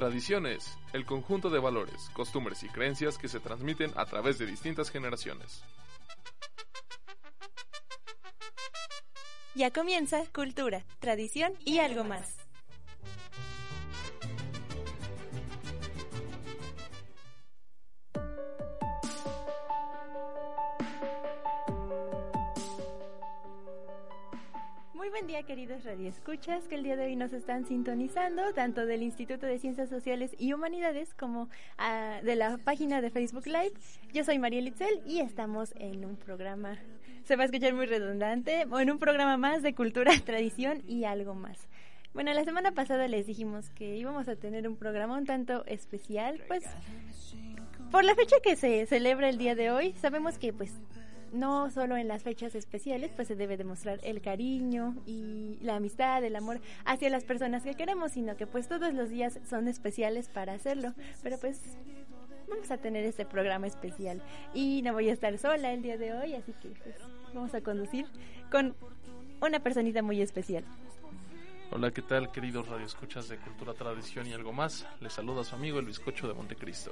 Tradiciones, el conjunto de valores, costumbres y creencias que se transmiten a través de distintas generaciones. Ya comienza Cultura, Tradición y algo más. Buen día queridos radioescuchas que el día de hoy nos están sintonizando tanto del Instituto de Ciencias Sociales y Humanidades como ah, de la página de Facebook Live. Yo soy María Litzel y estamos en un programa, se va a escuchar muy redundante, o en un programa más de cultura, tradición y algo más. Bueno, la semana pasada les dijimos que íbamos a tener un programa un tanto especial, pues por la fecha que se celebra el día de hoy, sabemos que pues no solo en las fechas especiales, pues se debe demostrar el cariño y la amistad, el amor hacia las personas que queremos, sino que pues todos los días son especiales para hacerlo. Pero pues vamos a tener este programa especial y no voy a estar sola el día de hoy, así que pues vamos a conducir con una personita muy especial. Hola, ¿qué tal, queridos radioescuchas de Cultura, Tradición y algo más? Les saluda su amigo el bizcocho de Montecristo.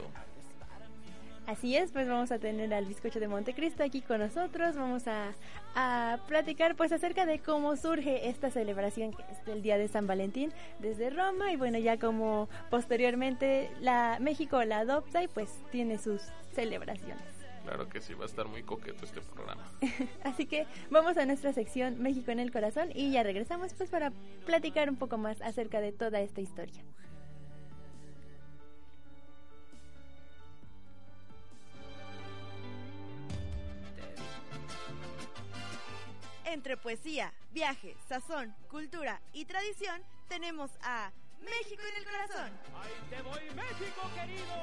Así es, pues vamos a tener al bizcocho de Montecristo aquí con nosotros. Vamos a, a, platicar pues acerca de cómo surge esta celebración que es el Día de San Valentín desde Roma y bueno, ya como posteriormente la México la adopta y pues tiene sus celebraciones. Claro que sí, va a estar muy coqueto este programa. Así que vamos a nuestra sección México en el Corazón y ya regresamos pues para platicar un poco más acerca de toda esta historia. Entre poesía, viaje, sazón, cultura y tradición, tenemos a México en el corazón. ¡Ahí te voy, México querido!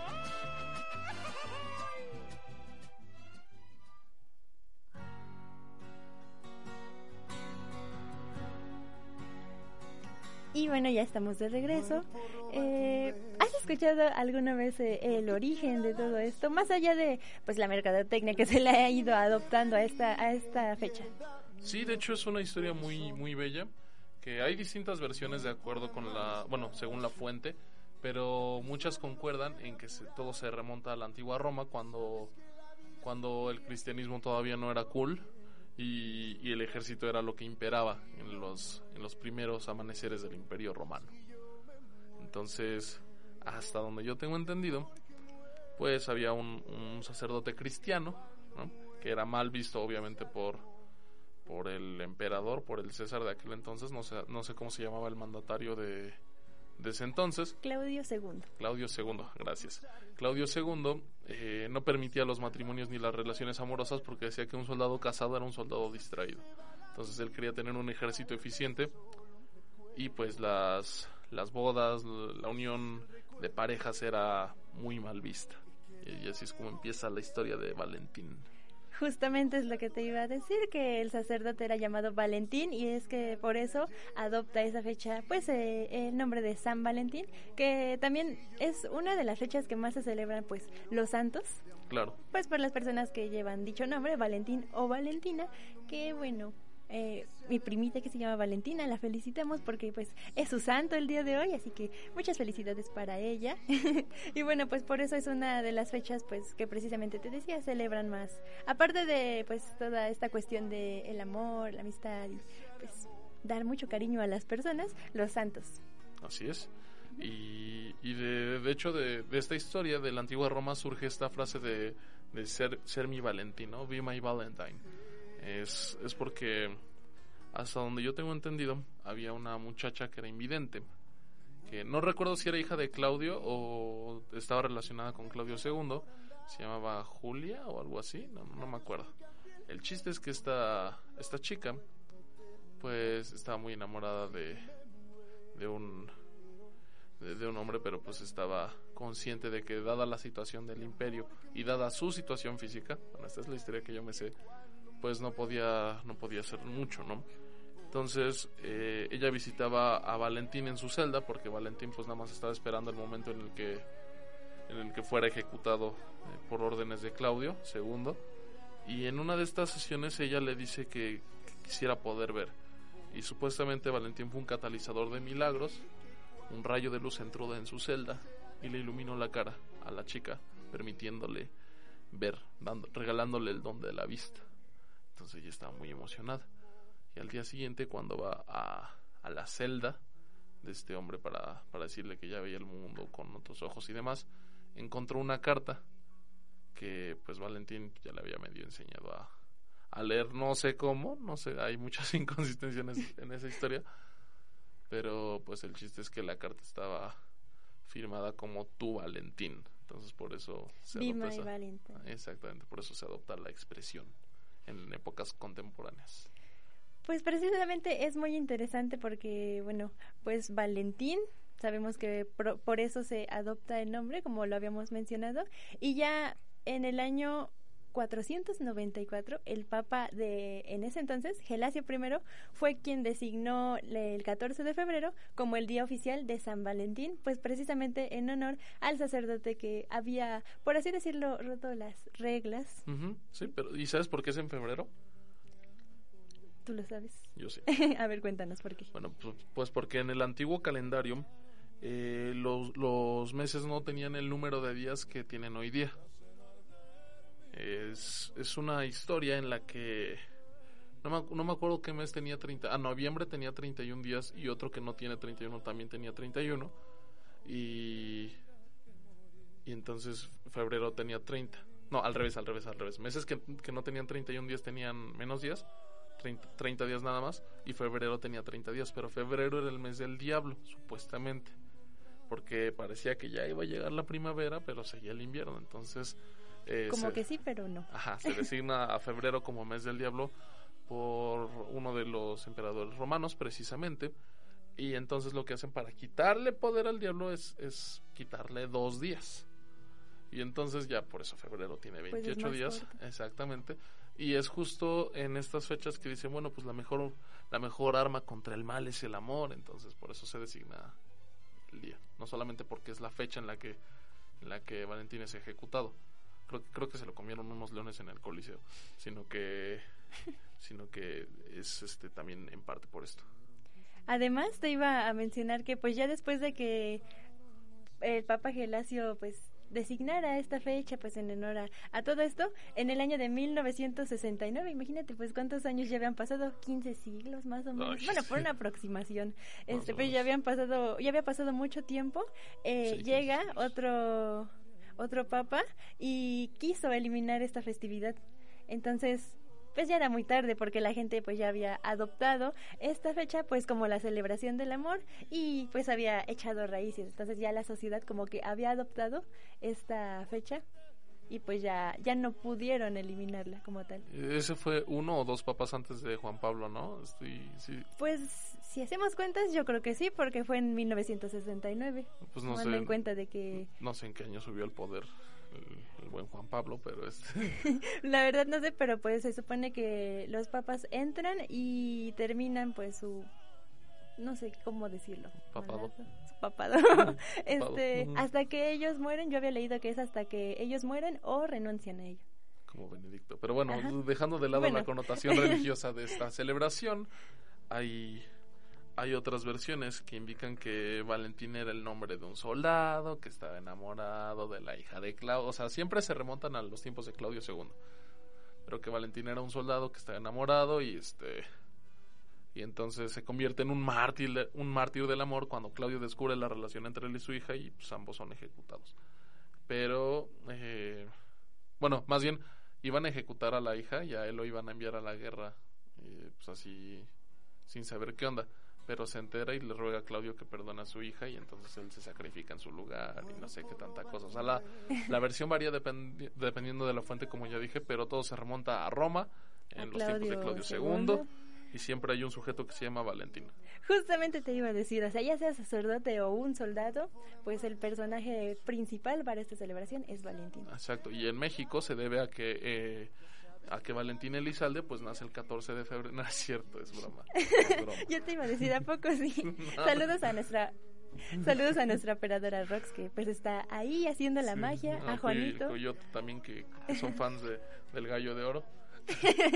Y bueno, ya estamos de regreso. Eh, ¿Has escuchado alguna vez eh, el origen de todo esto? Más allá de pues la mercadotecnia que se le ha ido adoptando a esta, a esta fecha. Sí, de hecho es una historia muy, muy bella, que hay distintas versiones de acuerdo con la, bueno, según la fuente, pero muchas concuerdan en que se, todo se remonta a la antigua Roma cuando, cuando el cristianismo todavía no era cool y, y, el ejército era lo que imperaba en los, en los primeros amaneceres del imperio romano. Entonces, hasta donde yo tengo entendido, pues había un, un sacerdote cristiano, ¿no? que era mal visto obviamente por, por el emperador, por el César de aquel entonces, no sé, no sé cómo se llamaba el mandatario de, de ese entonces. Claudio II. Claudio II, gracias. Claudio II eh, no permitía los matrimonios ni las relaciones amorosas porque decía que un soldado casado era un soldado distraído. Entonces él quería tener un ejército eficiente y pues las, las bodas, la unión de parejas era muy mal vista. Y así es como empieza la historia de Valentín. Justamente es lo que te iba a decir, que el sacerdote era llamado Valentín y es que por eso adopta esa fecha, pues eh, el nombre de San Valentín, que también es una de las fechas que más se celebran, pues los santos. Claro. Pues por las personas que llevan dicho nombre, Valentín o Valentina, que bueno, eh, mi primita que se llama Valentina, la felicitamos porque pues es su santo el día de hoy, así que muchas felicidades para ella. y bueno, pues por eso es una de las fechas pues que precisamente te decía, celebran más. Aparte de pues toda esta cuestión de el amor, la amistad y pues dar mucho cariño a las personas, los santos. Así es. Y, y de, de, hecho de, esta historia de la antigua Roma surge esta frase de, de ser, ser mi Valentino, be my Valentine es, es porque hasta donde yo tengo entendido había una muchacha que era invidente que no recuerdo si era hija de Claudio o estaba relacionada con Claudio II se llamaba Julia o algo así no, no me acuerdo. El chiste es que esta, esta chica, pues estaba muy enamorada de, de un de, un hombre, pero pues estaba consciente de que dada la situación del imperio y dada su situación física, bueno, esta es la historia que yo me sé, pues no podía no podía hacer mucho, ¿no? Entonces eh, ella visitaba a Valentín en su celda porque Valentín pues nada más estaba esperando el momento en el que en el que fuera ejecutado eh, por órdenes de Claudio II y en una de estas sesiones ella le dice que, quisiera poder ver. Y supuestamente Valentín fue un catalizador de milagros un rayo de luz entró en su celda y le iluminó la cara a la chica permitiéndole ver dando, regalándole el don de la vista entonces ella estaba muy emocionada. Y al día siguiente cuando va a, a la celda de este hombre para, para decirle que ya veía el mundo con otros ojos y demás encontró una carta que pues Valentín ya le había medio enseñado a, a leer, no sé cómo, no sé, hay muchas inconsistencias en esa historia, pero pues el chiste es que la carta estaba firmada como tu Valentín, entonces por eso se adopta esa, exactamente, por eso se adopta la expresión en épocas contemporáneas. Pues precisamente es muy interesante porque, bueno, pues Valentín Sabemos que por, eso se adopta el nombre, como lo habíamos mencionado. Y ya en el año 494, el Papa de en ese entonces, Gelasio I, fue quien designó el 14 de febrero como el día oficial de San Valentín, pues precisamente en honor al sacerdote que había, por así decirlo, roto las reglas. Sí, pero ¿y sabes por qué es en febrero? Tú lo sabes. Yo sí. A ver, cuéntanos por qué. Bueno, pues, pues porque en el antiguo calendario eh, los, los meses no tenían el número de días que tienen hoy día. Es, una historia en la que no me, acuerdo qué mes tenía 30. Ah, noviembre tenía 31 días y otro que no tiene 31 también tenía 31. Y, y entonces febrero tenía 30. No, al revés, al revés, al revés. Meses que, que no tenían 31 días tenían menos días. 30, 30 días nada más. Y febrero tenía 30 días. Pero febrero era el mes del diablo, supuestamente porque parecía que ya iba a llegar la primavera, pero seguía el invierno, entonces... Eh, como que sí, pero no. Ajá, se designa a febrero como mes del diablo por uno de los emperadores romanos, precisamente, y entonces lo que hacen para quitarle poder al diablo es, es quitarle dos días. Y entonces ya por eso febrero tiene 28 pues días, exactamente. Y es justo en estas fechas que dicen, bueno, pues la mejor la mejor arma contra el mal es el amor, entonces por eso se designa día, no solamente porque es la fecha en la que en la que Valentín es ejecutado. Creo, creo que se lo comieron unos leones en el Coliseo, sino que sino que es este también en parte por esto. Además te iba a mencionar que pues ya después de que el Papa Gelasio pues designara esta fecha pues en honor a, todo esto en el año de 1969 imagínate pues cuántos años ya habían pasado 15 siglos más o menos. Bueno por una aproximación. Este pues ya habían pasado ya había pasado mucho tiempo eh, llega otro otro papa y quiso eliminar esta festividad entonces pues ya era muy tarde porque la gente pues ya había adoptado esta fecha pues como la celebración del amor y pues había echado raíces. Entonces ya la sociedad como que había adoptado esta fecha y pues ya ya no pudieron eliminarla como tal. Ese fue uno o dos papas antes de Juan Pablo, ¿no? Estoy, sí. Pues si hacemos cuentas, yo creo que sí, porque fue en 1969. Pues no sé. en cuenta de que... No sé en qué año subió al poder el, buen Juan Pablo, pero es... La verdad no sé, pero pues se supone que los papas entran y terminan pues su... No sé cómo decirlo. Papado. Papado. este, hasta que ellos mueren, yo había leído que es hasta que ellos mueren o renuncian a ello como Benedicto. Pero bueno, dejando de lado la connotación religiosa de esta celebración, hay hay otras versiones que indican que Valentín era el nombre de un soldado que estaba enamorado de la hija de Claudio. O sea, siempre se remontan a los tiempos de Claudio II. Pero que Valentín era un soldado que estaba enamorado y este y entonces se convierte en un mártir, un mártir del amor cuando Claudio descubre la relación entre él y su hija y pues ambos son ejecutados. Pero eh, bueno, más bien iban a ejecutar a la hija y a él lo iban a enviar a la guerra, y, pues así sin saber qué onda pero se entera y le ruega a Claudio que perdone a su hija y entonces él se sacrifica en su lugar y no sé qué tanta cosa. O sea, la, la versión varía dependiendo de la fuente, como ya dije, pero todo se remonta a Roma en los tiempos de Claudio II. Y siempre hay un sujeto que se llama Valentín. Justamente te iba a decir, o sea, ya sea sacerdote o un soldado, pues el personaje principal para esta celebración es Valentín. Exacto, y en México se debe a que eh, a que Valentín Elizalde pues nace el 14 de febrero. No es cierto, es broma. Yo te iba a decir, ¿a poco sí? Saludos a nuestra Saludos a nuestra operadora Rox que pues está ahí haciendo la magia, a Juanito. Coyote también que, son fans de, del Gallo de Oro.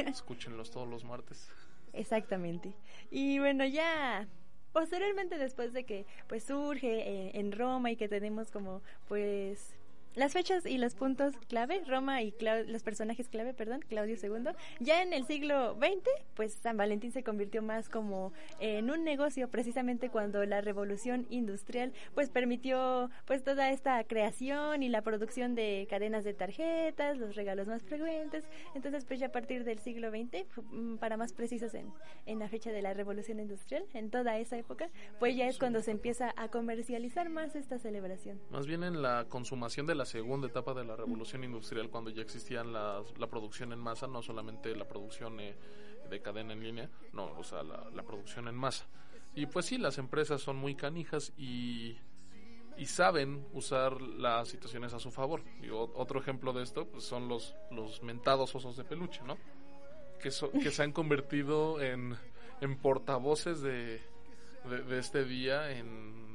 Escúchenlos todos los martes. Exactamente. Y bueno, ya posteriormente después de que pues surge eh, en Roma y que tenemos como pues las fechas y los puntos clave, Roma y los personajes clave, perdón, Claudio II. Ya en el siglo XX, pues San Valentín se convirtió más como en un negocio, precisamente cuando la revolución industrial, pues permitió pues toda esta creación y la producción de cadenas de tarjetas, los regalos más frecuentes. Entonces, pues ya a partir del siglo XX, mm, para más precisos en, en la fecha de la revolución industrial, en toda esa época, pues ya es cuando se empieza a comercializar más esta celebración. Más bien en la consumación de la segunda etapa de la revolución industrial, cuando ya existían la producción en masa, no solamente la producción eh, de cadena en línea, no, o sea, la, producción en masa. Y pues sí, las empresas son muy canijas y, y saben usar las situaciones a su favor. Y otro ejemplo de esto pues, son los, los mentados osos de peluche, ¿no? Que, que se han convertido en, en portavoces de, de este día en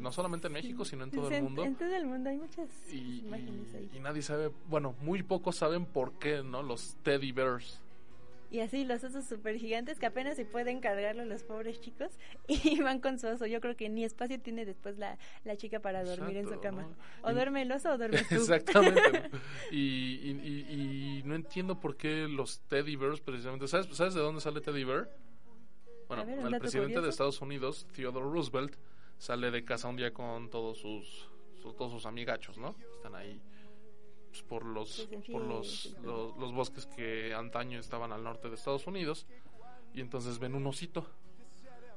no solamente en México, sino en todo el mundo. En todo el mundo hay muchas y, imágenes ahí. Y nadie sabe, bueno, muy pocos saben por qué, ¿no? Los teddy bears. Y así los osos súper gigantes que apenas se pueden cargarlo los pobres chicos y van con su oso. Yo creo que ni espacio tiene después la, la chica para dormir en su cama. O duerme el oso o duerme tú. Exactamente. y, y, y, no entiendo por qué los teddy bears precisamente. ¿Sabes, ¿sabes de dónde sale teddy bear? Bueno, el presidente de Estados Unidos, Theodore Roosevelt, sale de casa un día con todos sus, todos sus amigachos, ¿no? Están ahí pues, por los por los, los, bosques que antaño estaban al norte de Estados Unidos y entonces ven un osito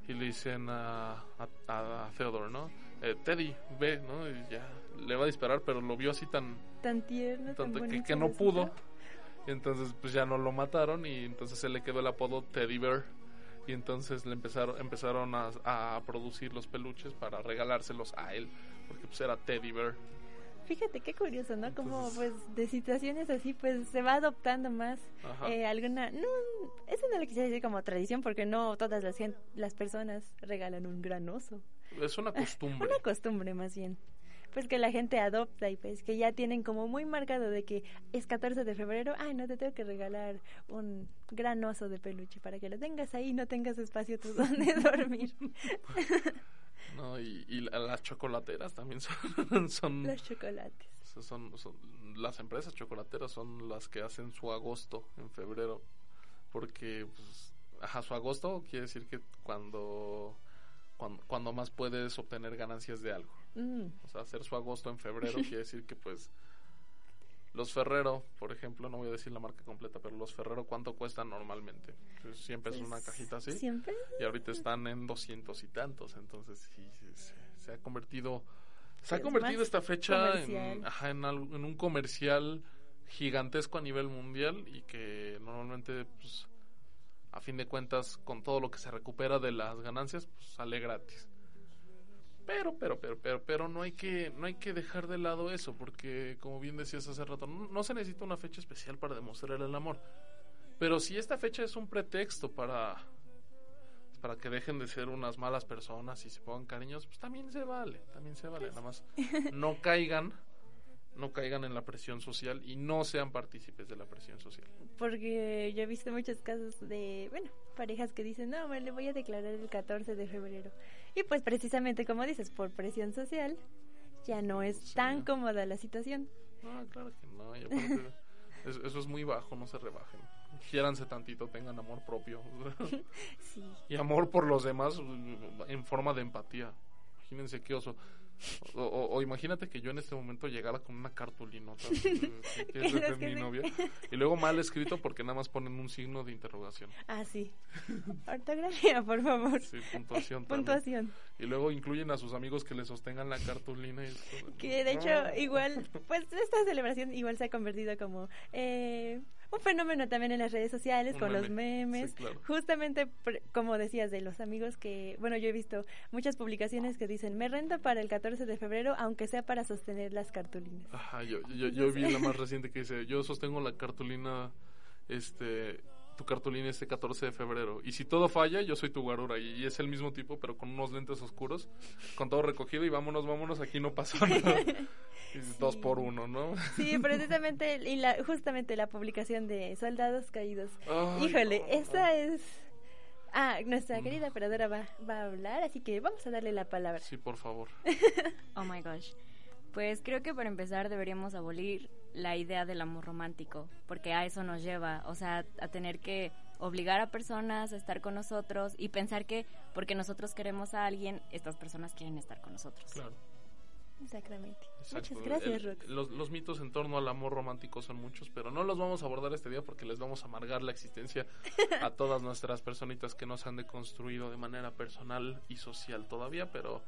y le dicen a, a, Theodore, ¿no? Eh, Teddy, ve, ¿no? Y ya le va a disparar, pero lo vio así tan tan tierno, tan que, que, no pudo. Y entonces pues ya no lo mataron y entonces se le quedó el apodo Teddy Bear y entonces le empezaron empezaron a, a, producir los peluches para regalárselos a él porque pues era Teddy Bear Fíjate qué curioso, ¿no? Como pues de situaciones así pues se va adoptando más eh, alguna no eso no lo quisiera decir como tradición porque no todas las las personas regalan un gran oso. Es una costumbre. una costumbre más bien pues que la gente adopta y pues que ya tienen como muy marcado de que es 14 de febrero, ay, no te tengo que regalar un gran oso de peluche para que lo tengas ahí y no tengas espacio tú donde dormir. No, y, y, las chocolateras también son... son Los chocolates. Son, son, las empresas chocolateras son las que hacen su agosto en febrero, porque, pues, ajá, su agosto quiere decir que cuando, cuando, cuando más puedes obtener ganancias de algo. Mm. O sea, hacer su agosto en febrero quiere decir que pues los Ferrero, por ejemplo, no voy a decir la marca completa, pero los Ferrero, ¿cuánto cuestan normalmente? Pues, siempre es una pues, cajita así. Siempre. Y ahorita están en doscientos y tantos, entonces sí, se, ha convertido... Se ha convertido esta fecha en, ajá, en, en, un comercial gigantesco a nivel mundial y que normalmente, pues, a fin de cuentas, con todo lo que se recupera de las ganancias, pues sale gratis. Pero, pero, pero, pero, pero no hay que, no hay que dejar de lado eso, porque como bien decías hace rato, no, se necesita una fecha especial para demostrar el amor. Pero si esta fecha es un pretexto para, para que dejen de ser unas malas personas y se pongan cariños, pues también se vale, también se vale. Nada más no caigan no caigan en la presión social y no sean partícipes de la presión social. Porque yo he visto muchos casos de, bueno, parejas que dicen, no, me le voy a declarar el 14 de febrero. Y pues precisamente como dices, por presión social, ya no es tan cómoda la situación. No, claro que no. eso es muy bajo, no se rebajen. Quiéranse tantito, tengan amor propio. sí. Y amor por los demás en forma de empatía. Imagínense qué oso. O, imagínate que yo en este momento llegara con una cartulinota que mi novia y luego mal escrito porque nada más ponen un signo de interrogación. Ah, sí. Ortografía, por favor. Sí, puntuación. puntuación. Y luego incluyen a sus amigos que le sostengan la cartulina. Y que de hecho, igual, pues esta celebración igual se ha convertido como... Eh, un fenómeno también en las redes sociales Un con los meme, memes. sí, claro. Justamente, como decías, de los amigos que, bueno, yo he visto muchas publicaciones que dicen, me rento para el 14 de febrero, aunque sea para sostener las cartulinas. Ajá, yo, yo, yo vi la más reciente que dice, yo sostengo la cartulina, este, tu cartulina este 14 de febrero. Y si todo falla, yo soy tu guarura. Y, y es el mismo tipo, pero con unos lentes oscuros, con todo recogido y vámonos, vámonos, aquí no nada. Y Dos por uno, ¿no? Sí, precisamente, y la, justamente la publicación de Soldados Caídos. Ay, Híjole, no. esa es... Ah, nuestra querida operadora va, va a hablar, así que vamos a darle la palabra. Sí, por favor. Oh my gosh. Pues creo que para empezar deberíamos abolir la idea del amor romántico, porque a eso nos lleva, o sea, a tener que obligar a personas a estar con nosotros y pensar que porque nosotros queremos a alguien, estas personas quieren estar con nosotros. Claro. Exactamente. Exacto. Muchas gracias, Rox. los, los mitos en torno al amor romántico son muchos, pero no los vamos a abordar este día porque les vamos a amargar la existencia a todas nuestras personitas que nos han deconstruido de manera personal y social todavía, pero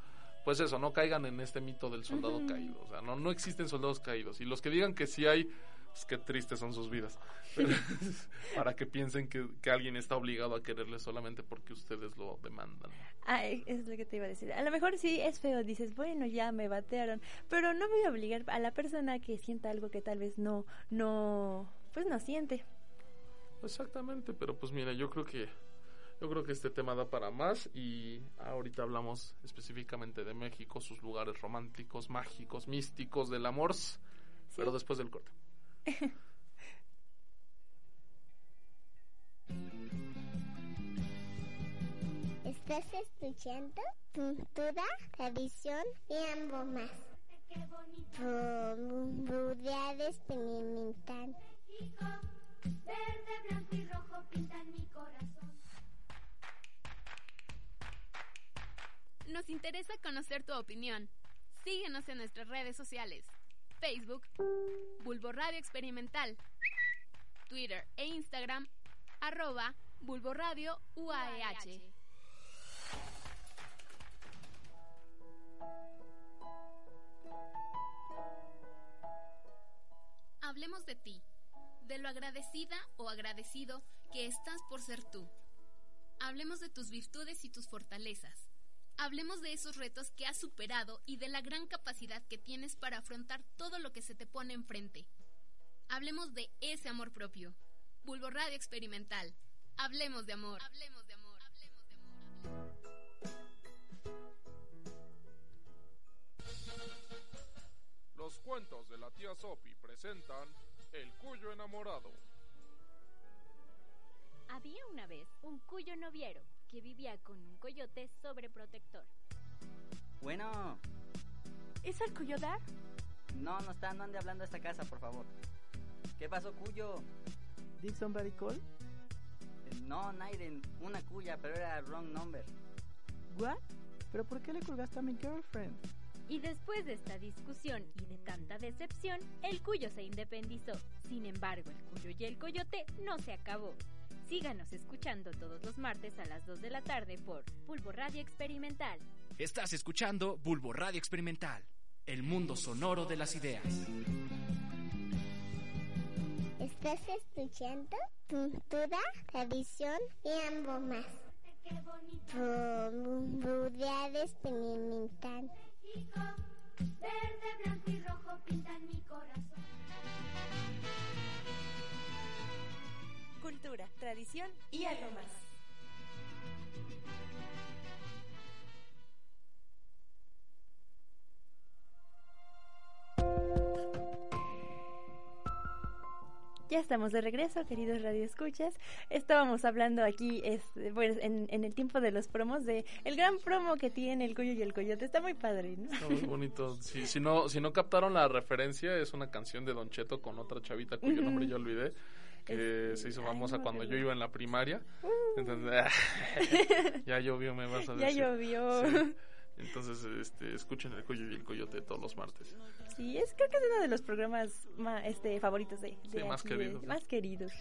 pues eso, no caigan en este mito del soldado caído. O sea, no, no existen soldados caídos. Y los que digan que sí hay, pues qué tristes son sus vidas. Pero- para que piensen que, que alguien está obligado a quererles solamente porque ustedes lo demandan. E- es lo que te iba a decir. A lo mejor sí es feo, dices, bueno, ya me batearon, pero no voy a obligar a la persona que sienta algo que tal vez no, no, pues no siente. Exactamente, pero pues mira, yo creo que yo creo que este tema da para más y ahorita hablamos específicamente de México, sus lugares románticos, mágicos, místicos del amor, pero después del corte. Estás escuchando Cultura, Tradición y algo más. Publicidad experimental. Verde, blanco y rojo pintan mi corazón. Nos interesa conocer tu opinión. Síguenos en nuestras redes sociales. Facebook, Bulbo Radio Experimental. Twitter e Instagram, arroba Bulbo UAEH. Hablemos de ti, de lo agradecida o agradecido que estás por ser tú. Hablemos de tus virtudes y tus fortalezas. Hablemos de esos retos que has superado y de la gran capacidad que tienes para afrontar todo lo que se te pone enfrente. Hablemos de ese amor propio. Bulbo Radio Experimental. Hablemos de amor. Hablemos de amor. Hablemos de amor. Los cuentos de la tía Sopi presentan El Cuyo enamorado. Había una vez un cuyo noviero que vivía con un coyote sobreprotector. Bueno, ¿Es el Cuyodar? no, no está, no ande hablando a esta casa, por favor. ¿Qué pasó, Cuyo? Did somebody call? Eh, No, Naiden, una cuya, pero era wrong number. What? ¿Pero por qué le colgaste a mi girlfriend? Y después de esta discusión y de tanta decepción, el cuyo se independizó. Sin embargo, el cuyo y el coyote no se acabó. Síganos escuchando todos los martes a las 2 de la tarde por Pulvo Radio Experimental. Estás escuchando Bulbo Radio Experimental, el mundo sonoro de las ideas. Estás escuchando Cultura, Tradición y algo más. Qué bonito, Publicidad experimental. Verde, blanco y rojo pintan mi corazón. Tradición y algo más. Ya estamos de regreso, queridos radioescuchas. Estábamos hablando aquí este, bueno, en, en el tiempo de los promos de el gran promo que tiene el Cuyo y el Coyote. Está muy padre, ¿no? Está muy bonito. Si, si, no, si no captaron la referencia, es una canción de Don Cheto con otra chavita cuyo nombre yo olvidé, que se hizo famosa cuando yo iba en la primaria. Entonces, ya llovió, me vas a Ya decir. llovió. Sí. Entonces, este, escuchen el Cuyo y el Coyote todos los martes. Sí, es creo que es uno de los programas más este favoritos de, de Sí, más de- queridos, sí. más queridos.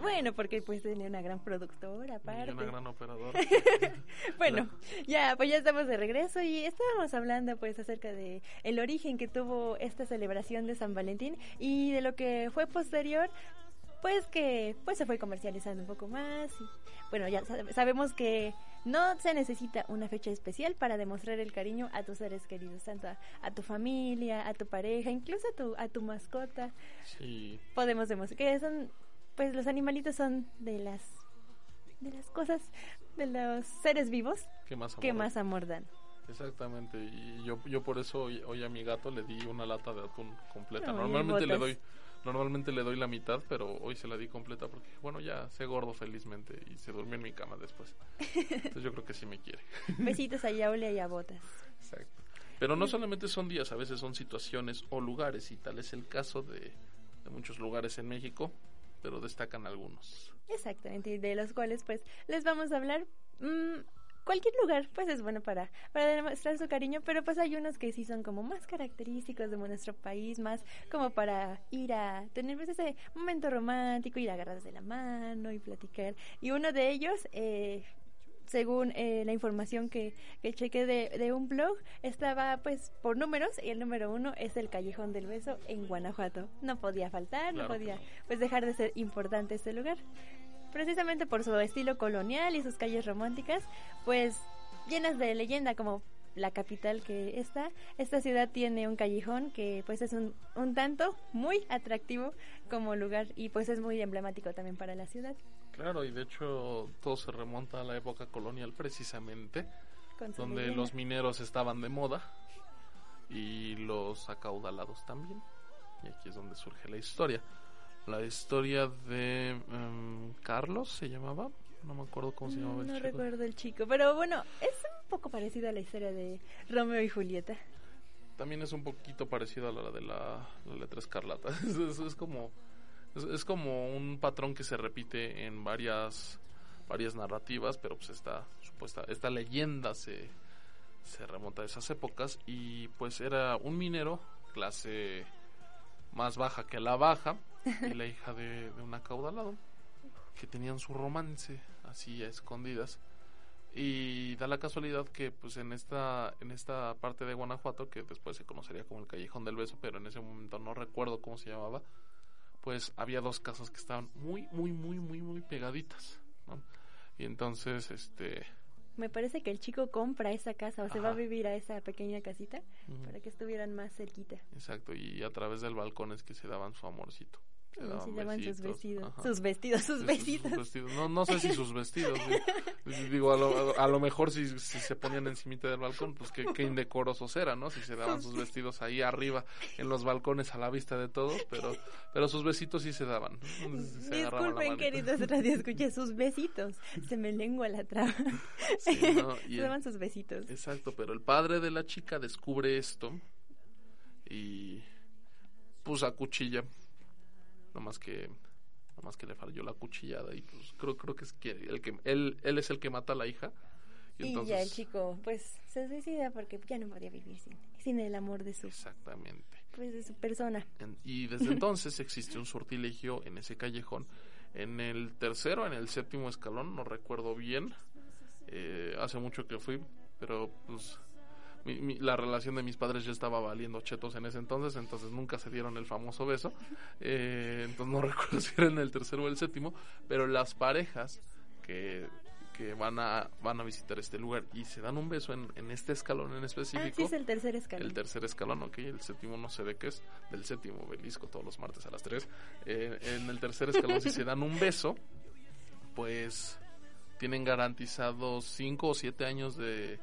Bueno, porque pues tenía una gran productora aparte. Y una gran operadora. bueno, ya, pues ya estamos de regreso y estábamos hablando pues acerca de el origen que tuvo esta celebración de San Valentín y de lo que fue posterior pues que pues se fue comercializando un poco más y bueno ya sabemos que no se necesita una fecha especial para demostrar el cariño a tus seres queridos tanto a, tu familia a tu pareja incluso a tu a tu mascota sí podemos demostrar que son pues los animalitos son de las de las cosas de los seres vivos que más amor, que más amor dan Exactamente, y yo, yo por eso hoy, hoy, a mi gato le di una lata de atún completa. Normalmente le doy Normalmente le doy la mitad, pero hoy se la di completa porque, bueno, ya sé gordo felizmente y se durmió en mi cama después. Entonces yo creo que sí me quiere. Besitos a Yaule y a Botas. Exacto. Pero no solamente son días, a veces son situaciones o lugares y tal es el caso de, de muchos lugares en México, pero destacan algunos. Exactamente, y de los cuales pues les vamos a hablar mmm, cualquier lugar pues es bueno para, para demostrar su cariño, pero pues hay unos que sí son como más característicos de nuestro país, más como para ir a tener pues ese momento romántico, ir a agarrarse de la mano y platicar. Y uno de ellos, eh, según eh, la información que, que chequé de, de, un blog, estaba pues por números y el número uno es el Callejón del Beso en Guanajuato. No podía faltar, Claro no podía pues dejar de ser importante este lugar. Precisamente por su estilo colonial y sus calles románticas, pues llenas de leyenda como la capital que está, esta ciudad tiene un callejón que pues es un, un tanto muy atractivo como lugar y pues es muy emblemático también para la ciudad. Claro, y de hecho todo se remonta a la época colonial precisamente, donde los mineros estaban de moda y los acaudalados también. Y aquí es donde surge la historia. La historia de em, Carlos se llamaba, no me acuerdo cómo se llamaba el No chico. recuerdo el chico, pero bueno, es un poco parecido a la historia de Romeo y Julieta. También es un poquito parecido a la de la, la letra escarlata. Es, es- es como es, como un patrón que se repite en varias varias narrativas, pero pues esta supuesta esta leyenda se se remonta a esas épocas. Y pues era un minero clase más baja que la baja y la hija de, de un acaudalado que tenían su romance así a escondidas. Y da la casualidad que pues en esta en esta parte de Guanajuato que después se conocería como el callejón del beso pero en ese momento no recuerdo cómo se llamaba pues había dos casas que estaban muy muy muy muy muy pegaditas ¿no? y entonces este Me parece que el chico compra esa casa o se va a vivir a esa pequeña casita para que estuvieran más cerquita. exacto y a través del balcón es que se daban su amorcito daban se llaman sus vestidos. ajá. Sus vestidos, sus vestidos. No, no sé si sus vestidos. sí. Digo, a lo, a lo mejor si, si se ponían encimita del balcón, pues qué, qué indecorosos eran, ¿no? Si se daban sus vestidos ahí arriba, en los balcones, a la vista de todos, pero, pero sus besitos sí se daban. Se Disculpen, queridos radioescuchas, sus besitos. Se me lengua la traba. Sí, ¿no? Se daban sus besitos. Exacto, pero el padre de la chica descubre esto y pues acuchilla. Nomás que nomás que le falló la cuchillada y pues creo creo que es que el que él él es el que mata a la hija. Y, Y entonces ya el chico, pues, se suicida porque ya no podía vivir sin, sin el amor de su, exactamente. pues, de su persona. En- y desde entonces existe un sortilegio en ese callejón. En el tercero, en el séptimo escalón, no recuerdo bien. eh, hace mucho que fui, pero pues mi- mi- la relación de mis padres ya estaba valiendo chetos en ese entonces, entonces nunca se dieron el famoso beso. Eh, entonces no recuerdo si era en el tercero o el séptimo, pero las parejas que que van a van a visitar este lugar y se dan un beso en, en este escalón en Ah, específico sí, es el tercer escalón. el tercer escalón, ok, el séptimo no sé de qué es, del séptimo belisco todos los martes a las 3. en el tercer escalón, si se dan un beso, pues tienen garantizados 5 o 7 años de,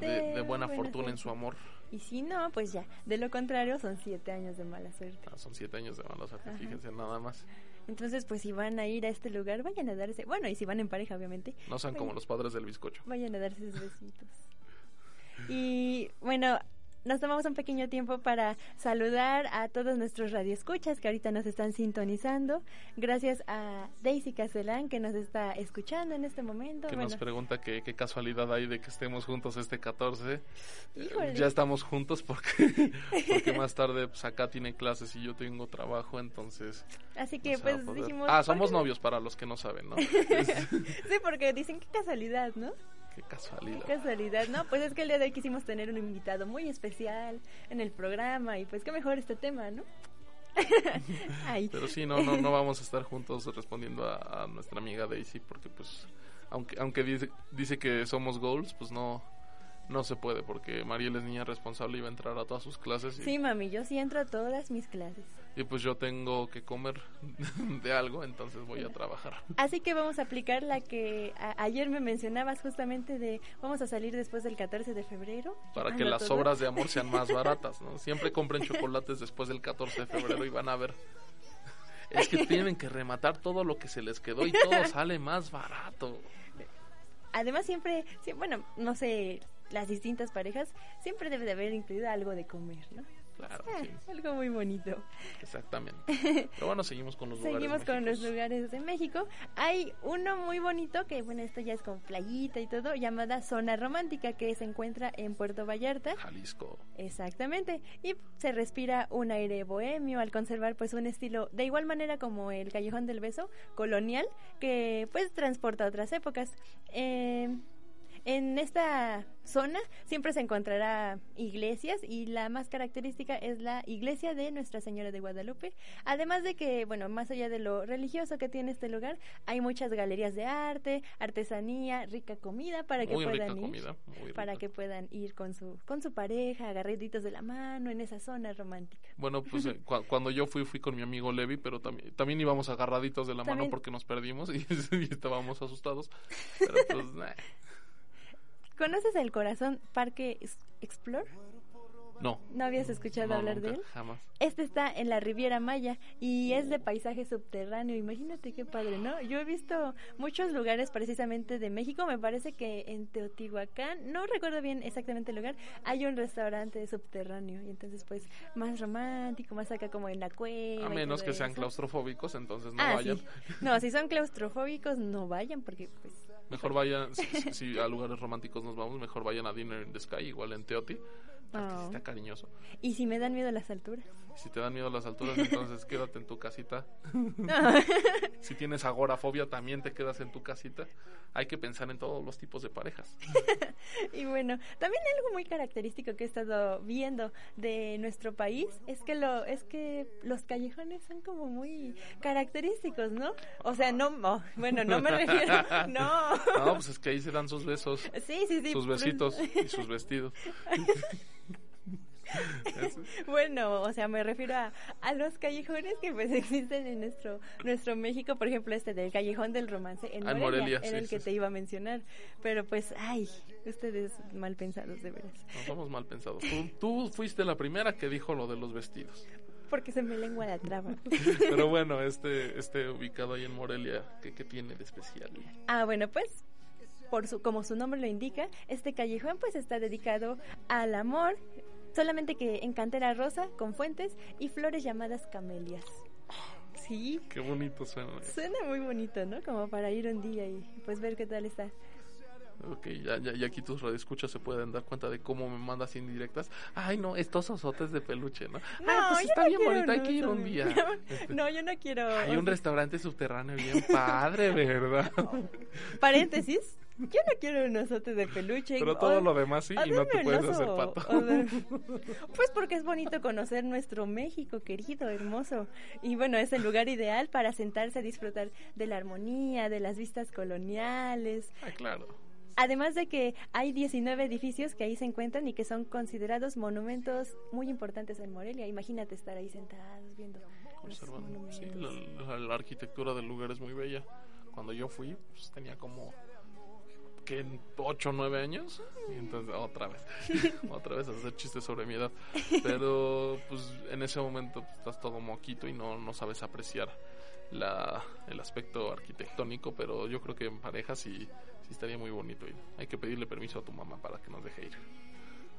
de, De de buena buena fortuna en suerte. su amor. Y si no, pues ya. De lo contrario, son siete años de mala suerte. Ah, son 7 años de mala suerte, Ajá. fíjense nada más. Entonces, pues si van a ir a este lugar, vayan a darse. Bueno, y si van en pareja, obviamente. No sean como vayan- los padres del bizcocho. Vayan a darse sus besitos. Y bueno, nos tomamos un pequeño tiempo para saludar a todos nuestros radioescuchas que ahorita nos están sintonizando. Gracias a Daisy Castellán que nos está escuchando en este momento. Que nos pregunta qué casualidad hay de que estemos juntos este 14. Híjole. ya estamos juntos porque, porque más tarde pues, acá tiene clases y yo tengo trabajo, entonces... Así que no pues dijimos... Ah, ¿por somos novios para los que no saben, ¿no? sí, porque dicen qué casualidad, ¿no? Qué casualidad. Qué casualidad, ¿no? Pues es que el día de hoy quisimos tener un invitado muy especial en el programa y pues qué mejor este tema, ¿no? Ay. Pero sí, no, no, no vamos a estar juntos respondiendo a, a nuestra amiga Daisy porque pues aunque aunque dice, dice que somos goals, pues no no se puede porque Mariel es niña responsable y va a entrar a todas sus clases y, Sí, mami, yo sí entro a todas mis clases. Y pues yo tengo que comer de algo, entonces voy a trabajar. Así que vamos a aplicar la que ayer me mencionabas justamente de vamos a salir después del 14 de febrero. Para que Ando las todo. obras de amor sean más baratas, ¿no? Siempre compren chocolates después del 14 de febrero y van a ver. Es que tienen que rematar todo lo que se les quedó y todo sale más barato. Además siempre, sí, bueno, no sé, las distintas parejas siempre debe de haber incluido algo de comer, ¿no? Claro, Ah, sí, Algo muy bonito. exactamente. Pero bueno, seguimos con los lugares. Seguimos con los lugares de México. Hay uno muy bonito que, bueno, esto ya es con playita y todo, llamada Zona Romántica, que se encuentra en Puerto Vallarta. Jalisco. Exactamente. Y se respira un aire bohemio al conservar pues un estilo de igual manera como el Callejón del Beso, colonial, que pues transporta a otras épocas. Eh, en esta zona siempre se encontrará iglesias y la más característica es la iglesia de Nuestra Señora de Guadalupe. Además de que, bueno, más allá de lo religioso que tiene este lugar, hay muchas galerías de arte, artesanía, rica comida para que Muy puedan ir, comida, para que puedan ir con su con su pareja, agarraditos de la mano en esa zona romántica. Bueno, pues eh, cua- cuando yo fui, fui con mi amigo Levi, pero también, también íbamos agarraditos de la mano porque nos perdimos y, y estábamos asustados. Pero pues, nah, ¿Conoces el Corazón Parque Ex- Explore? no. ¿No habías escuchado No, hablar de él? Jamás. Este está en la Riviera Maya y es de paisaje subterráneo. Imagínate qué padre, ¿no? Yo he visto muchos lugares precisamente de México. Me parece que en Teotihuacán, no recuerdo bien exactamente el lugar, hay un restaurante subterráneo. Y entonces, pues, más romántico, más acá como en la cueva. A menos que sean eso. claustrofóbicos, entonces no Ah, vayan. sí. No, si son claustrofóbicos, no vayan porque, pues, Mejor vayan, si, a lugares románticos nos vamos, mejor vayan a Dinner in the Sky, igual en Teoti, Oh. está cariñoso. Y si me dan miedo las alturas. Si te dan miedo las alturas, entonces quédate en tu casita. si tienes agorafobia, también te quedas en tu casita. Hay que pensar en todos los tipos de parejas. Y bueno, también algo muy característico que he estado viendo de nuestro país es que lo es que los callejones son como muy característicos, ¿no? O sea, no, oh, bueno, no me refiero, no. No, pues es que ahí se dan sus besos, Sí, sí, sí. sus besitos y sus vestidos. Bueno, o sea, me refiero a, a los callejones que pues existen en nuestro nuestro México, por ejemplo, este del Callejón del Romance en Morelia, Morelia, sí, el que sí, te iba a mencionar, pero pues, ay, ustedes mal pensados de veras, No somos mal pensados. Tú, tú fuiste la primera que dijo lo de los vestidos. porque se me lengua la traba. Pero bueno, este, este ubicado ahí en Morelia, ¿qué, qué tiene de especial? Ah, bueno, pues por su como su nombre lo indica, este callejón pues está dedicado al amor, solamente que en cantera rosa con fuentes y flores llamadas camelias. Sí, Qué bonito suena. suena muy bonito, ¿no? Como para ir un día y pues ver qué tal está. Ok, ya, ya, ya aquí tus radioescuchas se pueden dar cuenta de cómo me mandas indirectas. Ay, no, estos osotes de peluche, ¿no? No, ah, pues está no bien quiero bonito, hay que ir un día. Este, No, yo no quiero. Hay un restaurante subterráneo bien padre, ¿verdad? Paréntesis. Yo no quiero un osote de peluche. Pero todo O- lo demás sí, y no te puedes oso, hacer pato. Pues porque es bonito conocer nuestro México querido, hermoso. Y bueno, es el lugar ideal para sentarse a disfrutar de la armonía, de las vistas coloniales. Ah, claro. Además de que hay 19 edificios que ahí se encuentran y que son considerados monumentos muy importantes en Morelia. Imagínate estar ahí sentados viendo los Observando. Sí, la- la arquitectura del lugar es muy bella. Cuando yo fui, pues tenía como que 8 o 9 años. Y entonces, otra vez, otra vez hacer chistes sobre mi edad. Pero, pues en ese momento pues, estás todo moquito y no, no sabes apreciar la, el aspecto arquitectónico. Pero yo creo que en pareja sí, sí estaría muy bonito ir. Hay que pedirle permiso a tu mamá para que nos deje ir.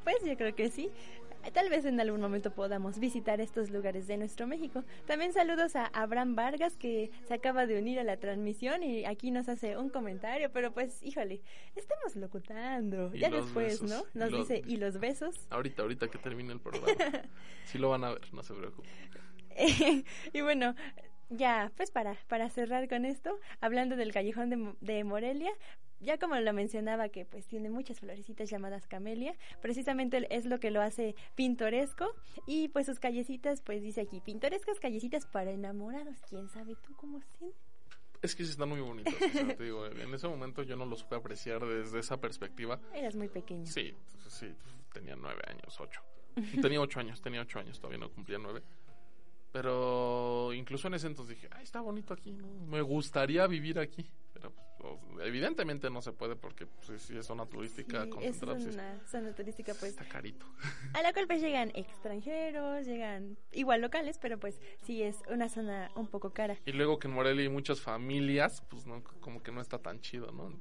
Pues yo creo que sí. Tal vez en algún momento podamos visitar estos lugares de nuestro México. También saludos a Abraham Vargas que se acaba de unir a la transmisión y aquí nos hace un comentario, pero pues híjole, estamos locutando. Y ya después, besos. ¿no? Nos los- dice, ¿y los besos? Ahorita, ahorita que termine el programa. sí lo van a ver, no se preocupen. y bueno, ya, pues para, para cerrar con esto, hablando del callejón de, de Morelia, ya como lo mencionaba que pues tiene muchas florecitas llamadas camelia, precisamente es lo que lo hace pintoresco y pues sus callecitas, pues dice aquí, pintorescas callecitas para enamorados, quién sabe tú cómo estén. Es que sí están muy bonitos. o sea, te digo, en ese momento yo no los supe apreciar desde esa perspectiva. Eras muy pequeño. Sí, pues, sí, tenía nueve años, ocho. Tenía ocho años, tenía ocho años, todavía no cumplía nueve. Pero incluso en ese entonces dije, ay, está bonito aquí, ¿no? Me gustaría vivir aquí. Pero pues, evidentemente no se puede porque pues, sí es zona turística Sí, es concentrada. una zona turística pues Está carito. a la cual pues llegan extranjeros, llegan igual locales, pero pues sí es una zona un poco cara. Y luego que en Morelia hay muchas familias, pues no, como que no está tan chido, ¿no?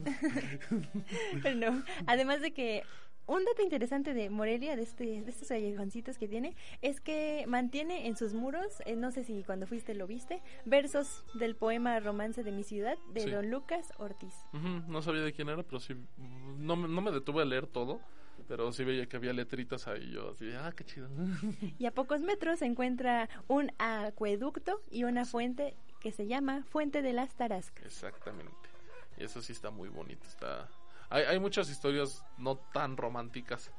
Pero no, además de que un dato interesante de Morelia, de, este, de estos callejoncitos que tiene, es que mantiene en sus muros, eh, no sé si cuando fuiste lo viste, versos del poema Romance de mi ciudad de Sí. don Lucas Ortiz. Ujú, no sabía de quién era, pero sí, no, me- no me detuve a leer todo, pero sí veía que había letritas ahí, yo así, ah, qué chido. Y a pocos metros se encuentra un acueducto y una fuente que se llama Fuente de las Tarascas. Exactamente. Y eso sí está muy bonito. Está... Hay, hay muchas historias no tan románticas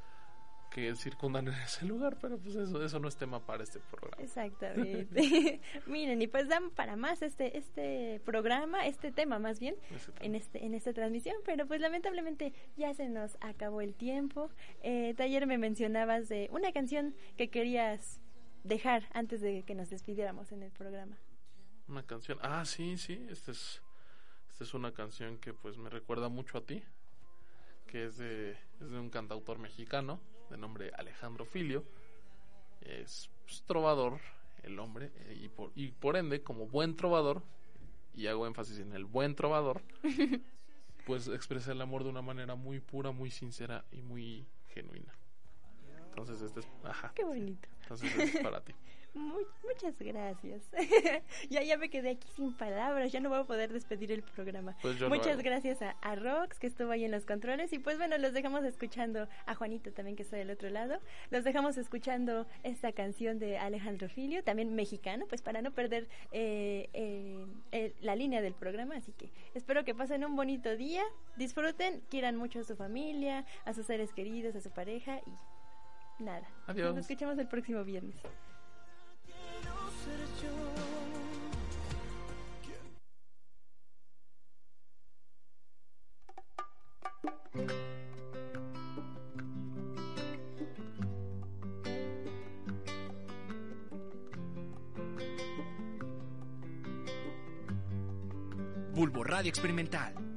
que circundan en ese lugar, pero pues eso, eso no es tema para este programa. Exactamente. Miren, y pues dan para más este este programa, este tema más bien, tema. en este en esta transmisión, pero pues lamentablemente ya se nos acabó el tiempo. Eh, ayer me mencionabas de una canción que querías dejar antes de que nos despidiéramos en el programa. Una canción. Ah, sí, sí. Esta es, esta es una canción que pues me recuerda mucho a ti. Que es de, es de un cantautor mexicano de nombre Alejandro Filio. Es pues, trovador, el hombre. eh, Y por, y por ende, como buen trovador, y hago énfasis en el buen trovador, pues expresa el amor de una manera muy pura, muy sincera y muy genuina. Entonces, este es. Ajá. Qué bonito. Entonces, este es para ti. Mu- muchas gracias. ya ya me quedé aquí sin palabras, ya no voy a poder despedir el programa. Pues muchas gracias a, a Rox que estuvo ahí en los controles y pues bueno, los dejamos escuchando a Juanito también que está del otro lado. Los dejamos escuchando esta canción de Alejandro Filio, también mexicano, pues para no perder eh, eh, eh, la línea del programa. Así que espero que pasen un bonito día, disfruten, quieran mucho a su familia, a sus seres queridos, a su pareja y nada. Adiós. Nos escuchamos el próximo viernes. Experimental.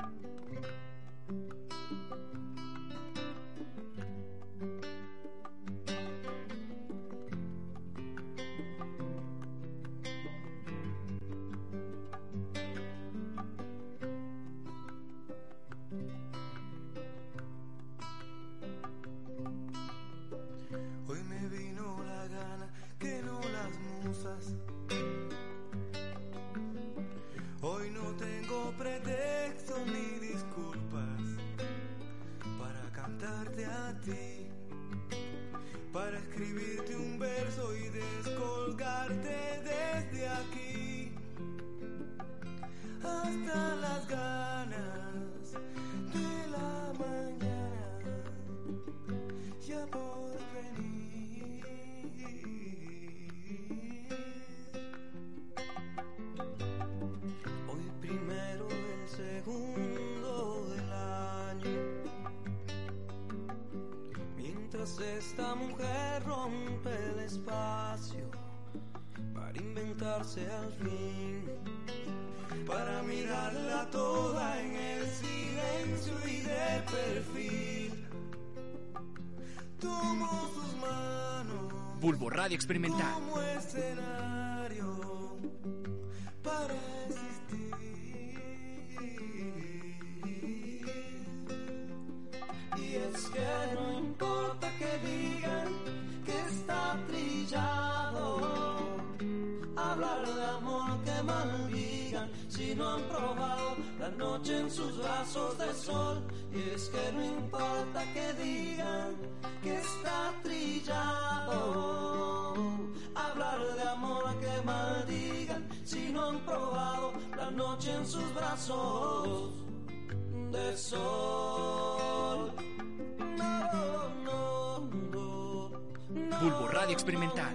Esta mujer rompe el espacio para inventarse al fin, para mirarla toda en el silencio y de perfil. Tomo sus manos Bulbo Radio Experimental. Noche en sus brazos de sol. No, no, no, no. Bulbo Radio Experimental.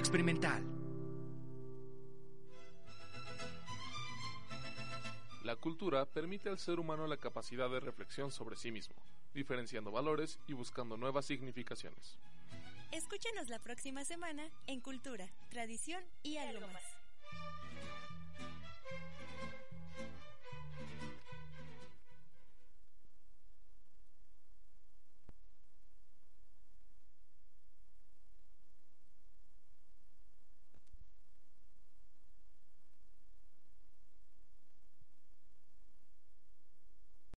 Experimental. La cultura permite al ser humano la capacidad de reflexión sobre sí mismo, diferenciando valores y buscando nuevas significaciones. Escúchanos la próxima semana en Cultura, Tradición y algo más.